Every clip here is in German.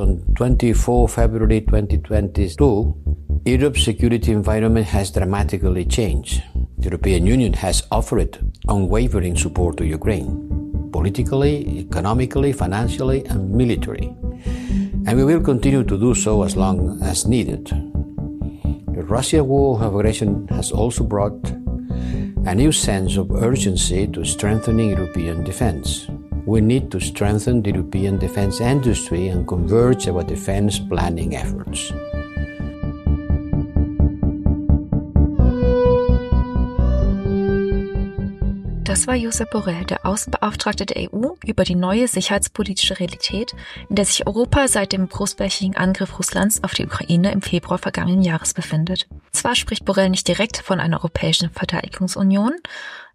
on 24 February 2022, Europe's security environment has dramatically changed. The European Union has offered unwavering support to Ukraine, politically, economically, financially, and militarily. And we will continue to do so as long as needed. The Russia war of aggression has also brought a new sense of urgency to strengthening European defense. We need to strengthen the European defense industry and converge our defense planning efforts. Das war Josep Borrell, der Außenbeauftragte der EU über die neue sicherheitspolitische Realität, in der sich Europa seit dem großflächigen Angriff Russlands auf die Ukraine im Februar vergangenen Jahres befindet. Zwar spricht Borrell nicht direkt von einer europäischen Verteidigungsunion,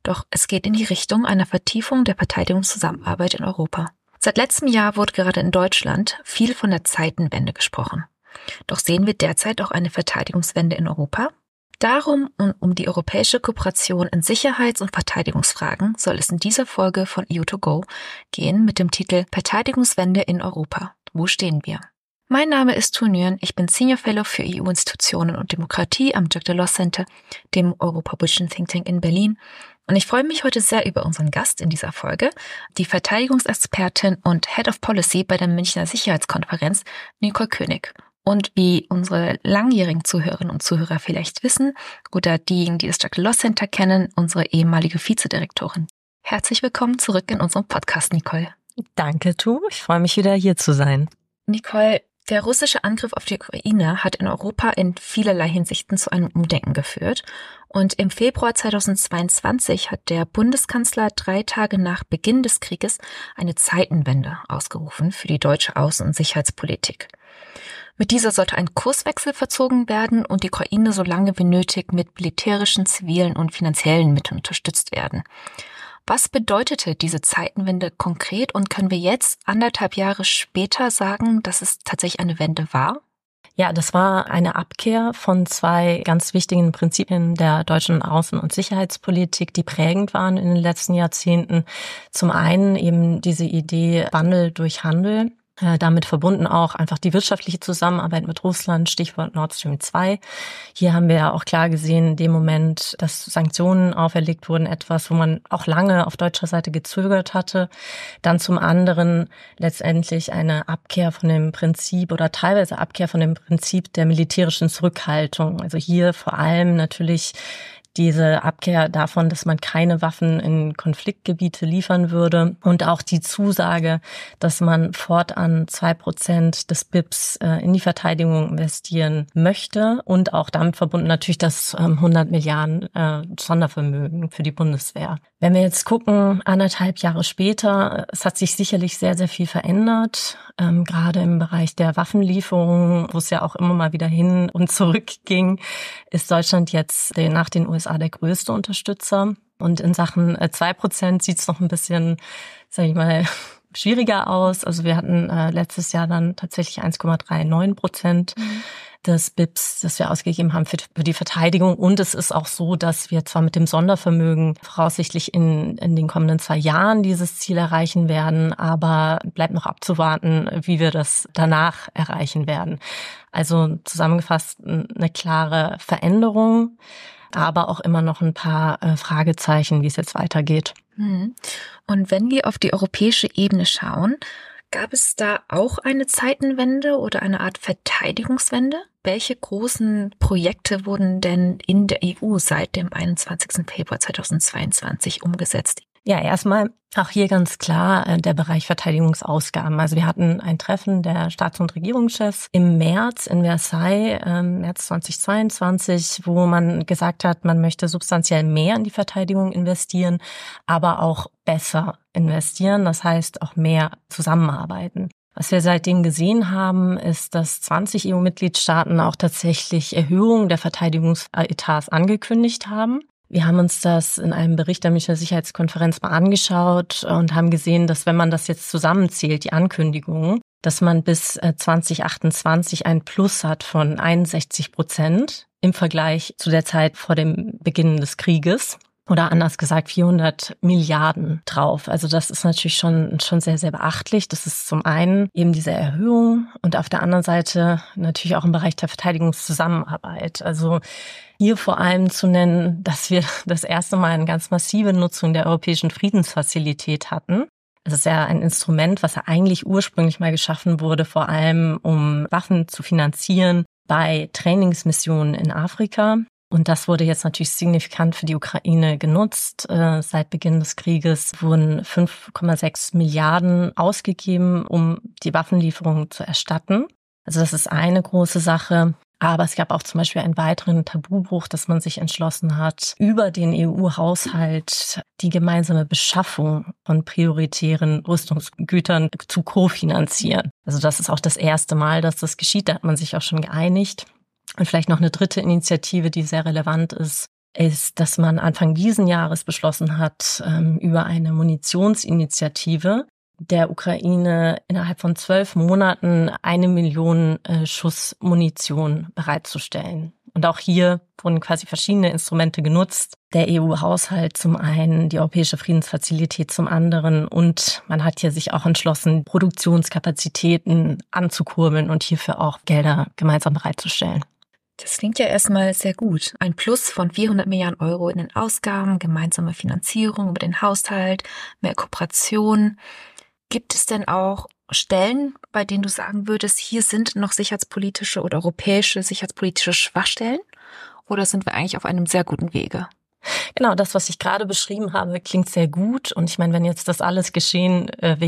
doch es geht in die Richtung einer Vertiefung der Verteidigungszusammenarbeit in Europa. Seit letztem Jahr wurde gerade in Deutschland viel von der Zeitenwende gesprochen. Doch sehen wir derzeit auch eine Verteidigungswende in Europa? Darum und um die europäische Kooperation in Sicherheits- und Verteidigungsfragen soll es in dieser Folge von EU2Go gehen mit dem Titel Verteidigungswende in Europa. Wo stehen wir? Mein Name ist Tu Nguyen, ich bin Senior Fellow für EU-Institutionen und Demokratie am Jack Delors Center, dem europapolitischen Think Tank in Berlin. Und ich freue mich heute sehr über unseren Gast in dieser Folge, die Verteidigungsexpertin und Head of Policy bei der Münchner Sicherheitskonferenz, Nicole König. Und wie unsere langjährigen Zuhörerinnen und Zuhörer vielleicht wissen, oder diejenigen, die das Jack Loss Center kennen, unsere ehemalige Vizedirektorin. Herzlich willkommen zurück in unserem Podcast, Nicole. Danke, Tu. Ich freue mich wieder hier zu sein. Nicole, der russische Angriff auf die Ukraine hat in Europa in vielerlei Hinsichten zu einem Umdenken geführt. Und im Februar 2022 hat der Bundeskanzler drei Tage nach Beginn des Krieges eine Zeitenwende ausgerufen für die deutsche Außen- und Sicherheitspolitik. Mit dieser sollte ein Kurswechsel verzogen werden und die Ukraine so lange wie nötig mit militärischen, zivilen und finanziellen Mitteln unterstützt werden. Was bedeutete diese Zeitenwende konkret und können wir jetzt anderthalb Jahre später sagen, dass es tatsächlich eine Wende war? Ja, das war eine Abkehr von zwei ganz wichtigen Prinzipien der deutschen Außen- und Sicherheitspolitik, die prägend waren in den letzten Jahrzehnten. Zum einen eben diese Idee Wandel durch Handel damit verbunden auch einfach die wirtschaftliche Zusammenarbeit mit Russland, Stichwort Nord Stream 2. Hier haben wir ja auch klar gesehen, in dem Moment, dass Sanktionen auferlegt wurden, etwas, wo man auch lange auf deutscher Seite gezögert hatte. Dann zum anderen letztendlich eine Abkehr von dem Prinzip oder teilweise Abkehr von dem Prinzip der militärischen Zurückhaltung. Also hier vor allem natürlich diese Abkehr davon, dass man keine Waffen in Konfliktgebiete liefern würde und auch die Zusage, dass man fortan zwei Prozent des BIPs äh, in die Verteidigung investieren möchte und auch damit verbunden natürlich das 100 ähm, Milliarden äh, Sondervermögen für die Bundeswehr. Wenn wir jetzt gucken, anderthalb Jahre später, es hat sich sicherlich sehr, sehr viel verändert, ähm, gerade im Bereich der Waffenlieferungen, wo es ja auch immer mal wieder hin und zurück ging, ist Deutschland jetzt nach den USA der größte Unterstützer. Und in Sachen äh, zwei Prozent sieht es noch ein bisschen, sage ich mal, schwieriger aus. Also wir hatten äh, letztes Jahr dann tatsächlich 1,39 Prozent. Mhm des BIPs, das wir ausgegeben haben für, für, die Verteidigung. Und es ist auch so, dass wir zwar mit dem Sondervermögen voraussichtlich in, in den kommenden zwei Jahren dieses Ziel erreichen werden, aber bleibt noch abzuwarten, wie wir das danach erreichen werden. Also zusammengefasst eine klare Veränderung, aber auch immer noch ein paar äh, Fragezeichen, wie es jetzt weitergeht. Mhm. Und wenn wir auf die europäische Ebene schauen, Gab es da auch eine Zeitenwende oder eine Art Verteidigungswende? Welche großen Projekte wurden denn in der EU seit dem 21. Februar 2022 umgesetzt? Ja, erstmal auch hier ganz klar äh, der Bereich Verteidigungsausgaben. Also wir hatten ein Treffen der Staats- und Regierungschefs im März in Versailles, ähm, März 2022, wo man gesagt hat, man möchte substanziell mehr in die Verteidigung investieren, aber auch besser investieren. Das heißt auch mehr zusammenarbeiten. Was wir seitdem gesehen haben, ist, dass 20 EU-Mitgliedstaaten auch tatsächlich Erhöhungen der Verteidigungsetats angekündigt haben. Wir haben uns das in einem Bericht der Münchner Sicherheitskonferenz mal angeschaut und haben gesehen, dass wenn man das jetzt zusammenzählt, die Ankündigungen, dass man bis 2028 äh, ein Plus hat von 61 Prozent im Vergleich zu der Zeit vor dem Beginn des Krieges. Oder anders gesagt 400 Milliarden drauf. Also das ist natürlich schon, schon sehr, sehr beachtlich. Das ist zum einen eben diese Erhöhung und auf der anderen Seite natürlich auch im Bereich der Verteidigungszusammenarbeit. Also hier vor allem zu nennen, dass wir das erste Mal eine ganz massive Nutzung der Europäischen Friedensfazilität hatten. Es ist ja ein Instrument, was ja eigentlich ursprünglich mal geschaffen wurde, vor allem um Waffen zu finanzieren bei Trainingsmissionen in Afrika. Und das wurde jetzt natürlich signifikant für die Ukraine genutzt. Äh, seit Beginn des Krieges wurden 5,6 Milliarden ausgegeben, um die Waffenlieferungen zu erstatten. Also das ist eine große Sache. Aber es gab auch zum Beispiel einen weiteren Tabubruch, dass man sich entschlossen hat, über den EU-Haushalt die gemeinsame Beschaffung von prioritären Rüstungsgütern zu kofinanzieren. Also das ist auch das erste Mal, dass das geschieht. Da hat man sich auch schon geeinigt. Und vielleicht noch eine dritte Initiative, die sehr relevant ist, ist, dass man Anfang diesen Jahres beschlossen hat, ähm, über eine Munitionsinitiative der Ukraine innerhalb von zwölf Monaten eine Million äh, Schuss Munition bereitzustellen. Und auch hier wurden quasi verschiedene Instrumente genutzt. Der EU-Haushalt zum einen, die Europäische Friedensfazilität zum anderen. Und man hat hier sich auch entschlossen, Produktionskapazitäten anzukurbeln und hierfür auch Gelder gemeinsam bereitzustellen. Das klingt ja erstmal sehr gut. Ein Plus von 400 Milliarden Euro in den Ausgaben, gemeinsame Finanzierung über den Haushalt, mehr Kooperation. Gibt es denn auch Stellen, bei denen du sagen würdest, hier sind noch sicherheitspolitische oder europäische sicherheitspolitische Schwachstellen? Oder sind wir eigentlich auf einem sehr guten Wege? Genau, das, was ich gerade beschrieben habe, klingt sehr gut. Und ich meine, wenn jetzt das alles geschehen äh,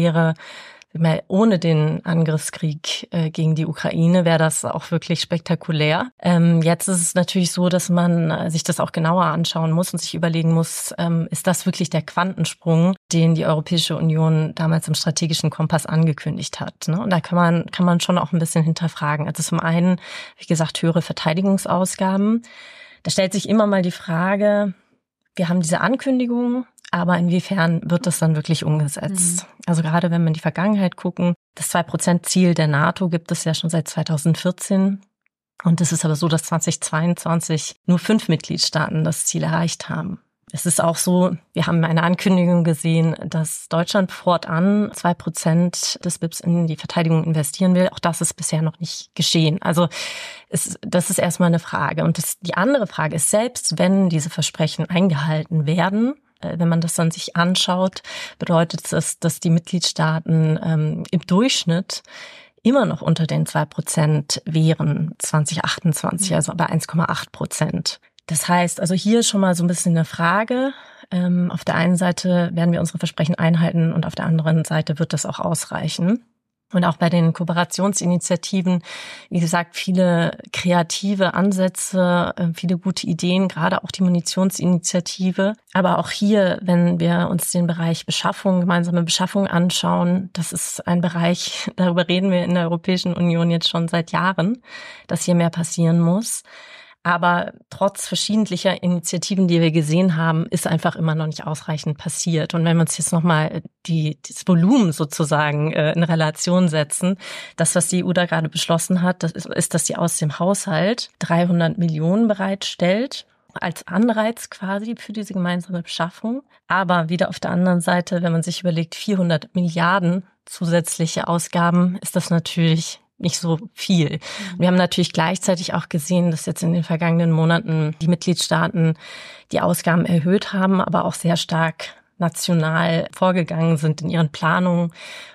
ohne den Angriffskrieg äh, gegen die Ukraine wäre das auch wirklich spektakulär. Ähm, jetzt ist es natürlich so, dass man äh, sich das auch genauer anschauen muss und sich überlegen muss, ähm, ist das wirklich der Quantensprung, den die Europäische Union damals im strategischen Kompass angekündigt hat. Ne? Und da kann man, kann man schon auch ein bisschen hinterfragen. Also zum einen, wie gesagt, höhere Verteidigungsausgaben. Da stellt sich immer mal die Frage, wir haben diese Ankündigung, aber inwiefern wird das dann wirklich umgesetzt? Mhm. Also gerade wenn wir in die Vergangenheit gucken, das 2-Prozent-Ziel der NATO gibt es ja schon seit 2014. Und es ist aber so, dass 2022 nur fünf Mitgliedstaaten das Ziel erreicht haben. Es ist auch so, wir haben eine Ankündigung gesehen, dass Deutschland fortan zwei Prozent des BIPs in die Verteidigung investieren will. Auch das ist bisher noch nicht geschehen. Also es, das ist erstmal eine Frage. Und das, die andere Frage ist, selbst wenn diese Versprechen eingehalten werden, wenn man das dann sich anschaut, bedeutet es, dass die Mitgliedstaaten ähm, im Durchschnitt immer noch unter den zwei Prozent wären 2028, also bei 1,8 Prozent. Das heißt, also hier schon mal so ein bisschen eine Frage. Ähm, auf der einen Seite werden wir unsere Versprechen einhalten und auf der anderen Seite wird das auch ausreichen. Und auch bei den Kooperationsinitiativen, wie gesagt, viele kreative Ansätze, äh, viele gute Ideen, gerade auch die Munitionsinitiative. Aber auch hier, wenn wir uns den Bereich Beschaffung, gemeinsame Beschaffung anschauen, das ist ein Bereich, darüber reden wir in der Europäischen Union jetzt schon seit Jahren, dass hier mehr passieren muss. Aber trotz verschiedentlicher Initiativen, die wir gesehen haben, ist einfach immer noch nicht ausreichend passiert. Und wenn wir uns jetzt nochmal die, das Volumen sozusagen äh, in Relation setzen, das, was die EU da gerade beschlossen hat, das ist, ist, dass sie aus dem Haushalt 300 Millionen bereitstellt als Anreiz quasi für diese gemeinsame Beschaffung. Aber wieder auf der anderen Seite, wenn man sich überlegt, 400 Milliarden zusätzliche Ausgaben, ist das natürlich nicht so viel. Mhm. Wir haben natürlich gleichzeitig auch gesehen, dass jetzt in den vergangenen Monaten die Mitgliedstaaten die Ausgaben erhöht haben, aber auch sehr stark national vorgegangen sind in ihren Planungen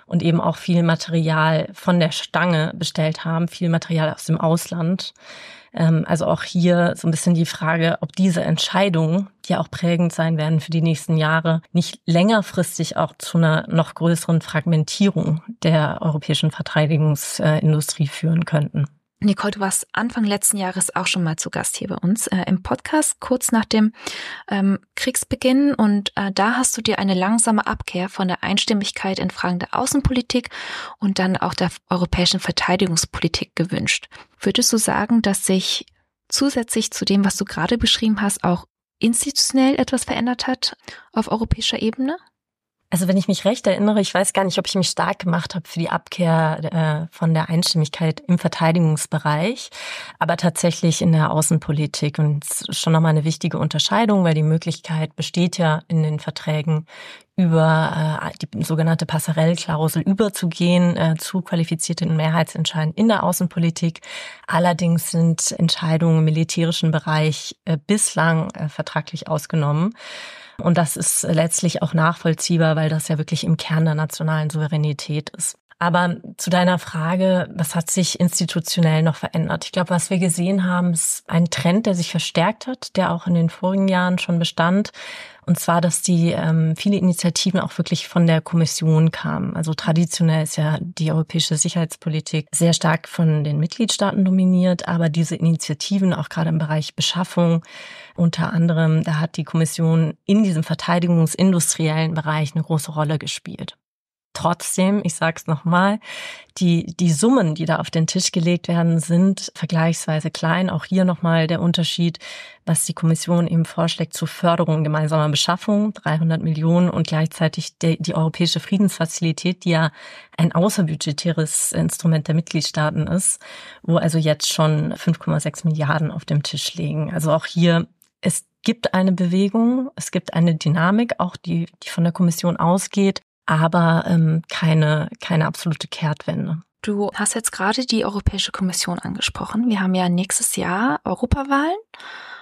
und eben auch viel Material von der Stange bestellt haben, viel Material aus dem Ausland. Ähm, also auch hier so ein bisschen die Frage, ob diese Entscheidungen, die auch prägend sein werden für die nächsten Jahre, nicht längerfristig auch zu einer noch größeren Fragmentierung der europäischen Verteidigungsindustrie führen könnten. Nicole, du warst Anfang letzten Jahres auch schon mal zu Gast hier bei uns äh, im Podcast, kurz nach dem ähm, Kriegsbeginn. Und äh, da hast du dir eine langsame Abkehr von der Einstimmigkeit in Fragen der Außenpolitik und dann auch der europäischen Verteidigungspolitik gewünscht. Würdest du sagen, dass sich zusätzlich zu dem, was du gerade beschrieben hast, auch institutionell etwas verändert hat auf europäischer Ebene? Also wenn ich mich recht erinnere, ich weiß gar nicht, ob ich mich stark gemacht habe für die Abkehr äh, von der Einstimmigkeit im Verteidigungsbereich, aber tatsächlich in der Außenpolitik. Und schon nochmal eine wichtige Unterscheidung, weil die Möglichkeit besteht ja in den Verträgen über äh, die sogenannte Passerellklausel überzugehen äh, zu qualifizierten Mehrheitsentscheiden in der Außenpolitik. Allerdings sind Entscheidungen im militärischen Bereich äh, bislang äh, vertraglich ausgenommen. Und das ist letztlich auch nachvollziehbar, weil das ja wirklich im Kern der nationalen Souveränität ist. Aber zu deiner Frage, was hat sich institutionell noch verändert? Ich glaube, was wir gesehen haben, ist ein Trend, der sich verstärkt hat, der auch in den vorigen Jahren schon bestand. Und zwar, dass die ähm, viele Initiativen auch wirklich von der Kommission kamen. Also traditionell ist ja die europäische Sicherheitspolitik sehr stark von den Mitgliedstaaten dominiert, aber diese Initiativen, auch gerade im Bereich Beschaffung, unter anderem, da hat die Kommission in diesem verteidigungsindustriellen Bereich eine große Rolle gespielt. Trotzdem, ich sage es nochmal, die, die Summen, die da auf den Tisch gelegt werden, sind vergleichsweise klein. Auch hier nochmal der Unterschied, was die Kommission eben vorschlägt zur Förderung gemeinsamer Beschaffung, 300 Millionen und gleichzeitig die, die europäische Friedensfazilität, die ja ein außerbudgetäres Instrument der Mitgliedstaaten ist, wo also jetzt schon 5,6 Milliarden auf dem Tisch liegen. Also auch hier, es gibt eine Bewegung, es gibt eine Dynamik, auch die, die von der Kommission ausgeht aber ähm, keine, keine absolute Kehrtwende. Du hast jetzt gerade die Europäische Kommission angesprochen. Wir haben ja nächstes Jahr Europawahlen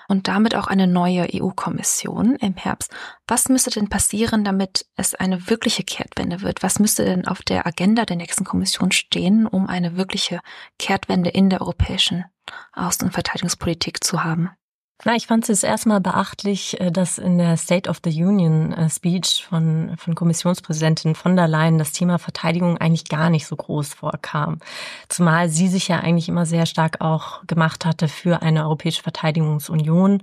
und damit auch eine neue EU-Kommission im Herbst. Was müsste denn passieren, damit es eine wirkliche Kehrtwende wird? Was müsste denn auf der Agenda der nächsten Kommission stehen, um eine wirkliche Kehrtwende in der europäischen Außen- und Verteidigungspolitik zu haben? Na, ich fand es erstmal beachtlich, äh, dass in der State of the Union äh, Speech von, von Kommissionspräsidentin von der Leyen das Thema Verteidigung eigentlich gar nicht so groß vorkam. Zumal sie sich ja eigentlich immer sehr stark auch gemacht hatte für eine europäische Verteidigungsunion.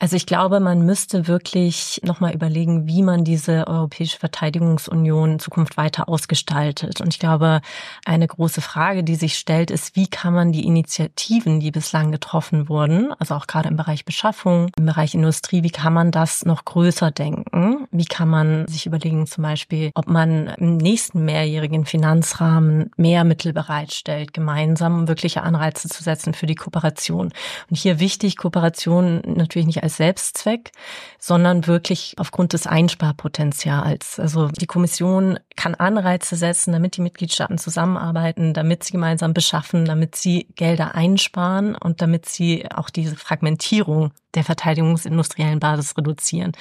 Also ich glaube, man müsste wirklich nochmal überlegen, wie man diese Europäische Verteidigungsunion in Zukunft weiter ausgestaltet. Und ich glaube, eine große Frage, die sich stellt, ist, wie kann man die Initiativen, die bislang getroffen wurden, also auch gerade im Bereich Beschaffung, im Bereich Industrie, wie kann man das noch größer denken? Wie kann man sich überlegen, zum Beispiel, ob man im nächsten mehrjährigen Finanzrahmen mehr Mittel bereitstellt, gemeinsam, um wirkliche Anreize zu setzen für die Kooperation. Und hier wichtig, Kooperation natürlich nicht als Selbstzweck, sondern wirklich aufgrund des Einsparpotenzials. Also die Kommission kann Anreize setzen, damit die Mitgliedstaaten zusammenarbeiten, damit sie gemeinsam beschaffen, damit sie Gelder einsparen und damit sie auch diese Fragmentierung der verteidigungsindustriellen Basis reduzieren.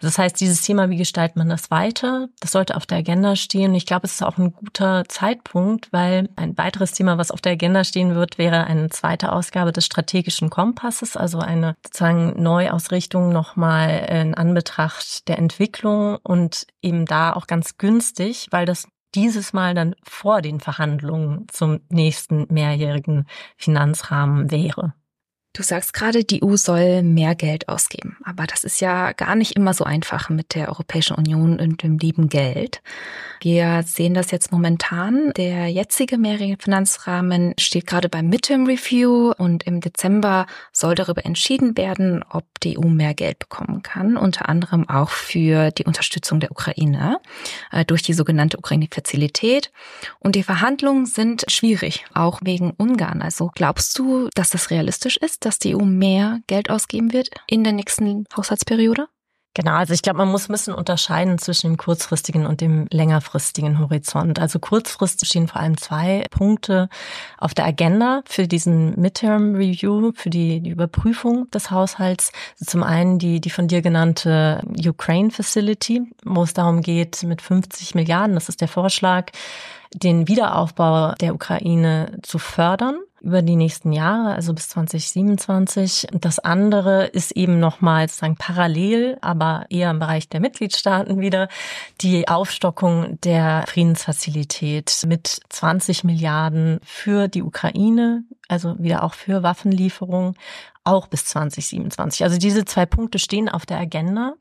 Das heißt, dieses Thema, wie gestaltet man das weiter, das sollte auf der Agenda stehen. Ich glaube, es ist auch ein guter Zeitpunkt, weil ein weiteres Thema, was auf der Agenda stehen wird, wäre eine zweite Ausgabe des strategischen Kompasses, also eine sozusagen Neuausrichtung nochmal in Anbetracht der Entwicklung und eben da auch ganz günstig, weil das dieses Mal dann vor den Verhandlungen zum nächsten mehrjährigen Finanzrahmen wäre. Du sagst gerade, die EU soll mehr Geld ausgeben. Aber das ist ja gar nicht immer so einfach mit der Europäischen Union und dem lieben Geld. Wir sehen das jetzt momentan. Der jetzige mehrjährige Finanzrahmen steht gerade beim Midterm Review und im Dezember soll darüber entschieden werden, ob die EU mehr Geld bekommen kann. Unter anderem auch für die Unterstützung der Ukraine äh, durch die sogenannte Ukraine-Fazilität. Und die Verhandlungen sind schwierig, auch wegen Ungarn. Also glaubst du, dass das realistisch ist? Dass die EU mehr Geld ausgeben wird in der nächsten Haushaltsperiode? Genau, also ich glaube, man muss ein bisschen unterscheiden zwischen dem kurzfristigen und dem längerfristigen Horizont. Also kurzfristig stehen vor allem zwei Punkte auf der Agenda für diesen Midterm Review, für die, die Überprüfung des Haushalts. Zum einen die, die von dir genannte Ukraine Facility, wo es darum geht, mit 50 Milliarden, das ist der Vorschlag, den Wiederaufbau der Ukraine zu fördern über die nächsten Jahre, also bis 2027. Das andere ist eben nochmal sozusagen parallel, aber eher im Bereich der Mitgliedstaaten wieder, die Aufstockung der Friedensfazilität mit 20 Milliarden für die Ukraine, also wieder auch für Waffenlieferungen, auch bis 2027. Also diese zwei Punkte stehen auf der Agenda.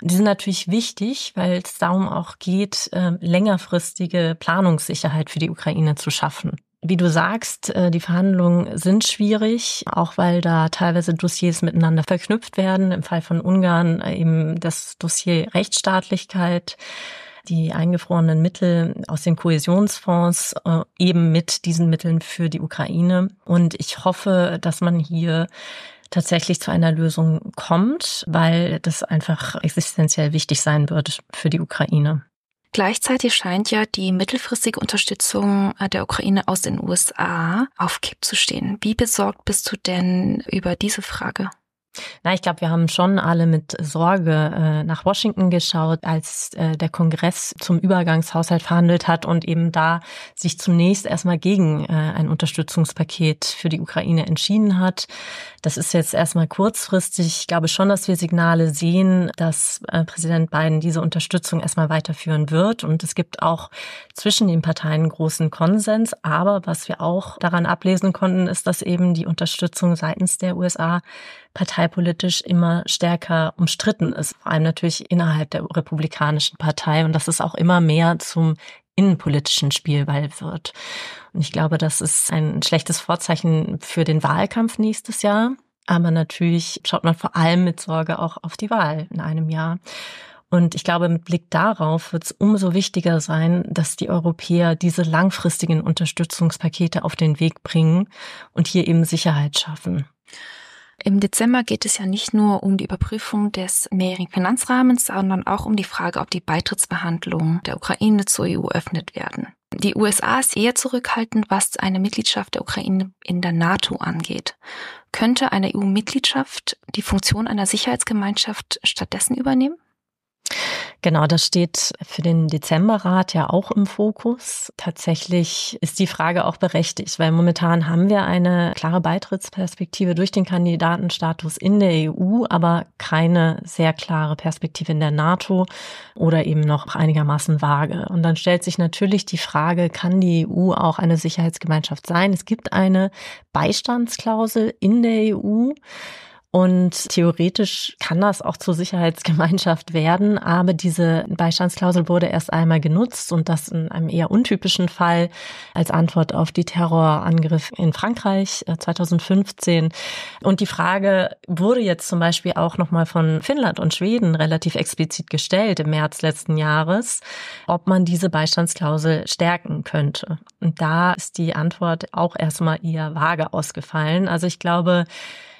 Und die sind natürlich wichtig, weil es darum auch geht, ähm, längerfristige Planungssicherheit für die Ukraine zu schaffen. Wie du sagst, äh, die Verhandlungen sind schwierig, auch weil da teilweise Dossiers miteinander verknüpft werden. Im Fall von Ungarn äh, eben das Dossier Rechtsstaatlichkeit. Die eingefrorenen Mittel aus den Kohäsionsfonds äh, eben mit diesen Mitteln für die Ukraine. Und ich hoffe, dass man hier tatsächlich zu einer Lösung kommt, weil das einfach existenziell wichtig sein wird für die Ukraine. Gleichzeitig scheint ja die mittelfristige Unterstützung der Ukraine aus den USA auf Kipp zu stehen. Wie besorgt bist du denn über diese Frage? Na, ich glaube, wir haben schon alle mit Sorge äh, nach Washington geschaut, als äh, der Kongress zum Übergangshaushalt verhandelt hat und eben da sich zunächst erstmal gegen äh, ein Unterstützungspaket für die Ukraine entschieden hat. Das ist jetzt erstmal kurzfristig. Ich glaube schon, dass wir Signale sehen, dass äh, Präsident Biden diese Unterstützung erstmal weiterführen wird. Und es gibt auch zwischen den Parteien großen Konsens. Aber was wir auch daran ablesen konnten, ist, dass eben die Unterstützung seitens der USA parteipolitisch immer stärker umstritten ist, vor allem natürlich innerhalb der Republikanischen Partei und dass es auch immer mehr zum innenpolitischen Spielball wird. Und ich glaube, das ist ein schlechtes Vorzeichen für den Wahlkampf nächstes Jahr. Aber natürlich schaut man vor allem mit Sorge auch auf die Wahl in einem Jahr. Und ich glaube, mit Blick darauf wird es umso wichtiger sein, dass die Europäer diese langfristigen Unterstützungspakete auf den Weg bringen und hier eben Sicherheit schaffen. Im Dezember geht es ja nicht nur um die Überprüfung des mehrjährigen Finanzrahmens, sondern auch um die Frage, ob die Beitrittsverhandlungen der Ukraine zur EU öffnet werden. Die USA ist eher zurückhaltend, was eine Mitgliedschaft der Ukraine in der NATO angeht. Könnte eine EU-Mitgliedschaft die Funktion einer Sicherheitsgemeinschaft stattdessen übernehmen? Genau, das steht für den Dezemberrat ja auch im Fokus. Tatsächlich ist die Frage auch berechtigt, weil momentan haben wir eine klare Beitrittsperspektive durch den Kandidatenstatus in der EU, aber keine sehr klare Perspektive in der NATO oder eben noch einigermaßen vage. Und dann stellt sich natürlich die Frage, kann die EU auch eine Sicherheitsgemeinschaft sein? Es gibt eine Beistandsklausel in der EU. Und theoretisch kann das auch zur Sicherheitsgemeinschaft werden, aber diese Beistandsklausel wurde erst einmal genutzt und das in einem eher untypischen Fall als Antwort auf die Terrorangriff in Frankreich 2015. Äh, und die Frage wurde jetzt zum Beispiel auch nochmal von Finnland und Schweden relativ explizit gestellt im März letzten Jahres, ob man diese Beistandsklausel stärken könnte. Und da ist die Antwort auch erstmal eher vage ausgefallen. Also ich glaube,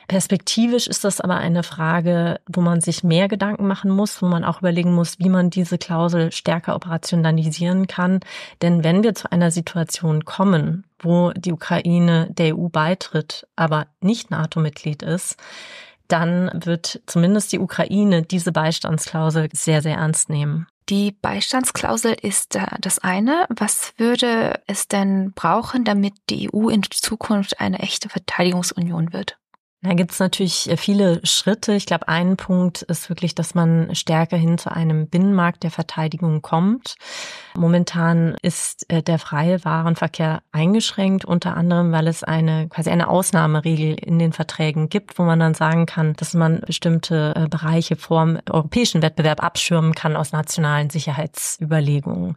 Perspektivisch ist das aber eine Frage, wo man sich mehr Gedanken machen muss, wo man auch überlegen muss, wie man diese Klausel stärker operationalisieren kann. Denn wenn wir zu einer Situation kommen, wo die Ukraine der EU beitritt, aber nicht NATO-Mitglied ist, dann wird zumindest die Ukraine diese Beistandsklausel sehr, sehr ernst nehmen. Die Beistandsklausel ist äh, das eine. Was würde es denn brauchen, damit die EU in Zukunft eine echte Verteidigungsunion wird? Da gibt es natürlich äh, viele Schritte. Ich glaube, ein Punkt ist wirklich, dass man stärker hin zu einem Binnenmarkt der Verteidigung kommt. Momentan ist äh, der freie Warenverkehr eingeschränkt, unter anderem, weil es eine quasi eine Ausnahmeregel in den Verträgen gibt, wo man dann sagen kann, dass man bestimmte äh, Bereiche vom europäischen Wettbewerb abschirmen kann aus nationalen Sicherheitsüberlegungen.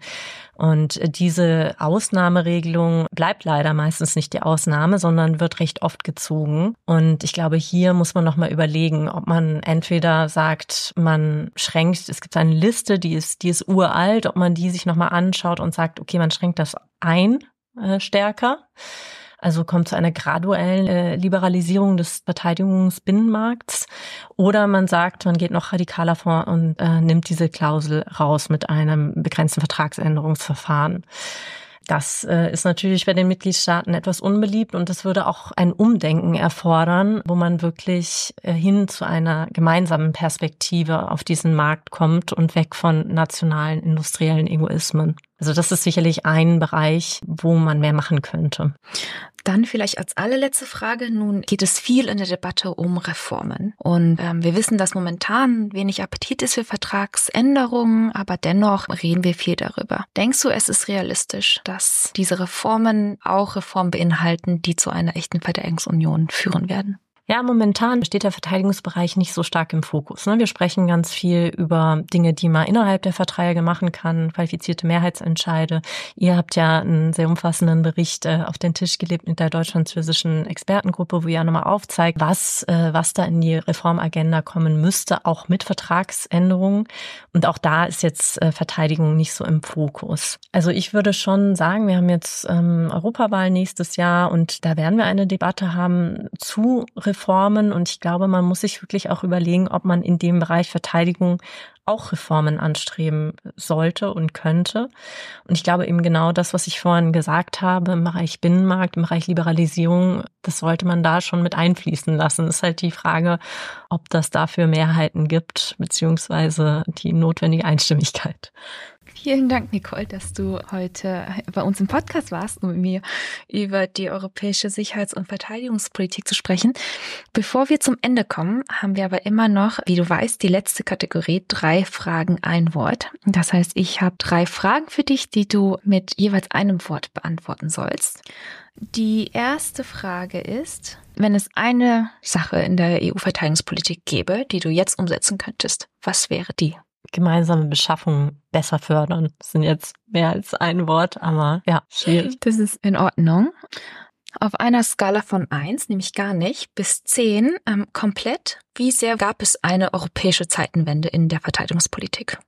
Und diese Ausnahmeregelung bleibt leider meistens nicht die Ausnahme, sondern wird recht oft gezogen. Und ich glaube, hier muss man nochmal überlegen, ob man entweder sagt, man schränkt, es gibt eine Liste, die ist, die ist uralt, ob man die sich nochmal anschaut und sagt, okay, man schränkt das ein äh, stärker also kommt zu einer graduellen äh, Liberalisierung des Verteidigungsbinnenmarkts. Oder man sagt, man geht noch radikaler vor und äh, nimmt diese Klausel raus mit einem begrenzten Vertragsänderungsverfahren. Das äh, ist natürlich bei den Mitgliedstaaten etwas unbeliebt und es würde auch ein Umdenken erfordern, wo man wirklich äh, hin zu einer gemeinsamen Perspektive auf diesen Markt kommt und weg von nationalen industriellen Egoismen. Also das ist sicherlich ein Bereich, wo man mehr machen könnte. Dann vielleicht als allerletzte Frage. Nun geht es viel in der Debatte um Reformen. Und ähm, wir wissen, dass momentan wenig Appetit ist für Vertragsänderungen, aber dennoch reden wir viel darüber. Denkst du, es ist realistisch, dass diese Reformen auch Reformen beinhalten, die zu einer echten Verteidigungsunion führen werden? Ja, momentan steht der Verteidigungsbereich nicht so stark im Fokus. Ne? Wir sprechen ganz viel über Dinge, die man innerhalb der Verträge machen kann, qualifizierte Mehrheitsentscheide. Ihr habt ja einen sehr umfassenden Bericht äh, auf den Tisch gelegt mit der deutsch-französischen Expertengruppe, wo ihr nochmal aufzeigt, was, äh, was da in die Reformagenda kommen müsste, auch mit Vertragsänderungen. Und auch da ist jetzt äh, Verteidigung nicht so im Fokus. Also ich würde schon sagen, wir haben jetzt ähm, Europawahl nächstes Jahr und da werden wir eine Debatte haben zu Reformen. Und ich glaube, man muss sich wirklich auch überlegen, ob man in dem Bereich Verteidigung auch Reformen anstreben sollte und könnte. Und ich glaube eben genau das, was ich vorhin gesagt habe, im Bereich Binnenmarkt, im Bereich Liberalisierung, das sollte man da schon mit einfließen lassen. Das ist halt die Frage, ob das dafür Mehrheiten gibt, beziehungsweise die notwendige Einstimmigkeit. Vielen Dank, Nicole, dass du heute bei uns im Podcast warst, um mit mir über die europäische Sicherheits- und Verteidigungspolitik zu sprechen. Bevor wir zum Ende kommen, haben wir aber immer noch, wie du weißt, die letzte Kategorie drei Fragen, ein Wort. Das heißt, ich habe drei Fragen für dich, die du mit jeweils einem Wort beantworten sollst. Die erste Frage ist, wenn es eine Sache in der EU-Verteidigungspolitik gäbe, die du jetzt umsetzen könntest, was wäre die? Gemeinsame Beschaffung besser fördern. Das sind jetzt mehr als ein Wort, aber ja, schwierig. Das ist in Ordnung. Auf einer Skala von eins, nämlich gar nicht, bis zehn ähm, komplett, wie sehr gab es eine europäische Zeitenwende in der Verteidigungspolitik?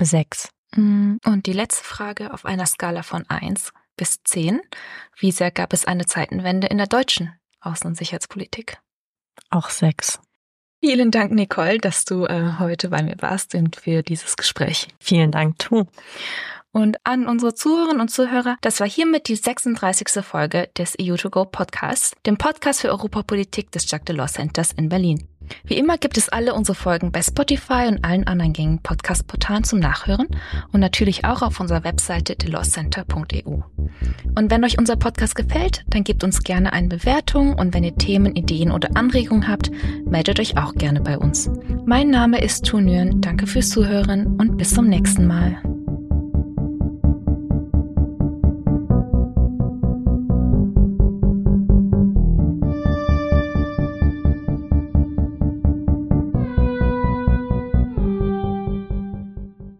Sechs. Mm, und die letzte Frage auf einer Skala von eins bis zehn, wie sehr gab es eine Zeitenwende in der deutschen Außen- und Sicherheitspolitik? Auch sechs. Vielen Dank, Nicole, dass du äh, heute bei mir warst und für dieses Gespräch. Vielen Dank, Tu. Und an unsere Zuhörerinnen und Zuhörer, das war hiermit die 36. Folge des EU2Go Podcasts, dem Podcast für Europapolitik des Jacques Delors Centers in Berlin. Wie immer gibt es alle unsere Folgen bei Spotify und allen anderen gängigen Podcast-Portalen zum Nachhören und natürlich auch auf unserer Webseite delawcenter.eu. Und wenn euch unser Podcast gefällt, dann gebt uns gerne eine Bewertung und wenn ihr Themen, Ideen oder Anregungen habt, meldet euch auch gerne bei uns. Mein Name ist Tu Nguyen, danke fürs Zuhören und bis zum nächsten Mal.